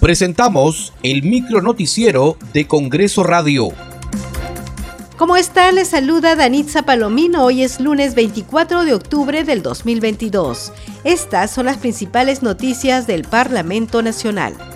Presentamos el micro noticiero de Congreso Radio. ¿Cómo están? Les saluda Danitza Palomino. Hoy es lunes 24 de octubre del 2022. Estas son las principales noticias del Parlamento Nacional.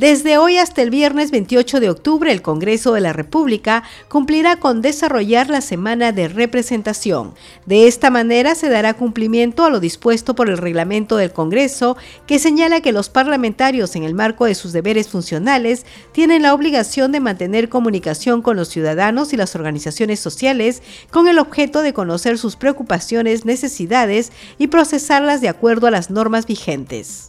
Desde hoy hasta el viernes 28 de octubre, el Congreso de la República cumplirá con desarrollar la semana de representación. De esta manera se dará cumplimiento a lo dispuesto por el reglamento del Congreso, que señala que los parlamentarios, en el marco de sus deberes funcionales, tienen la obligación de mantener comunicación con los ciudadanos y las organizaciones sociales con el objeto de conocer sus preocupaciones, necesidades y procesarlas de acuerdo a las normas vigentes.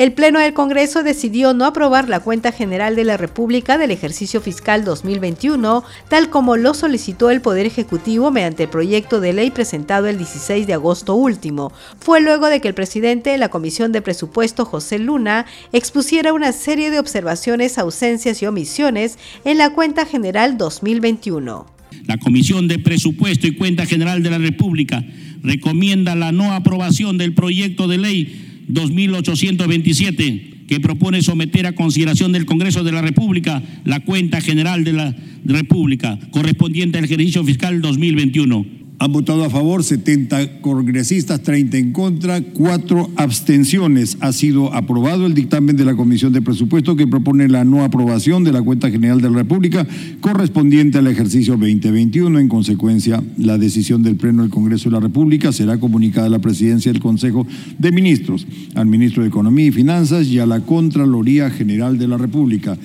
El Pleno del Congreso decidió no aprobar la cuenta general de la República del ejercicio fiscal 2021, tal como lo solicitó el Poder Ejecutivo mediante el proyecto de ley presentado el 16 de agosto último. Fue luego de que el presidente de la Comisión de Presupuesto, José Luna, expusiera una serie de observaciones, ausencias y omisiones en la cuenta general 2021. La Comisión de Presupuesto y Cuenta General de la República recomienda la no aprobación del proyecto de ley 2827, que propone someter a consideración del Congreso de la República la cuenta general de la República correspondiente al ejercicio fiscal 2021 han votado a favor 70 congresistas, 30 en contra, 4 abstenciones. Ha sido aprobado el dictamen de la Comisión de Presupuesto que propone la no aprobación de la cuenta general de la República correspondiente al ejercicio 2021. En consecuencia, la decisión del Pleno del Congreso de la República será comunicada a la Presidencia del Consejo de Ministros, al Ministro de Economía y Finanzas y a la Contraloría General de la República.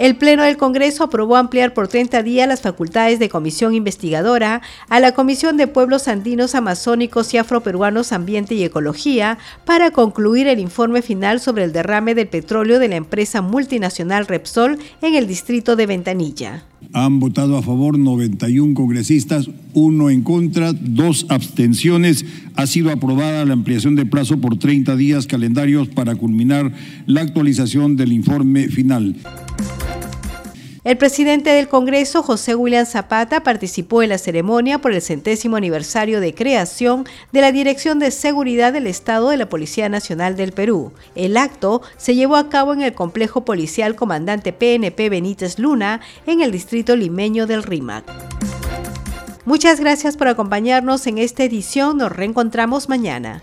El Pleno del Congreso aprobó ampliar por 30 días las facultades de comisión investigadora a la Comisión de Pueblos Andinos, Amazónicos y Afroperuanos Ambiente y Ecología para concluir el informe final sobre el derrame del petróleo de la empresa multinacional Repsol en el distrito de Ventanilla. Han votado a favor 91 congresistas, uno en contra, dos abstenciones. Ha sido aprobada la ampliación de plazo por 30 días calendarios para culminar la actualización del informe final. El presidente del Congreso, José William Zapata, participó en la ceremonia por el centésimo aniversario de creación de la Dirección de Seguridad del Estado de la Policía Nacional del Perú. El acto se llevó a cabo en el complejo policial Comandante PNP Benítez Luna, en el distrito limeño del RIMAC. Muchas gracias por acompañarnos en esta edición. Nos reencontramos mañana.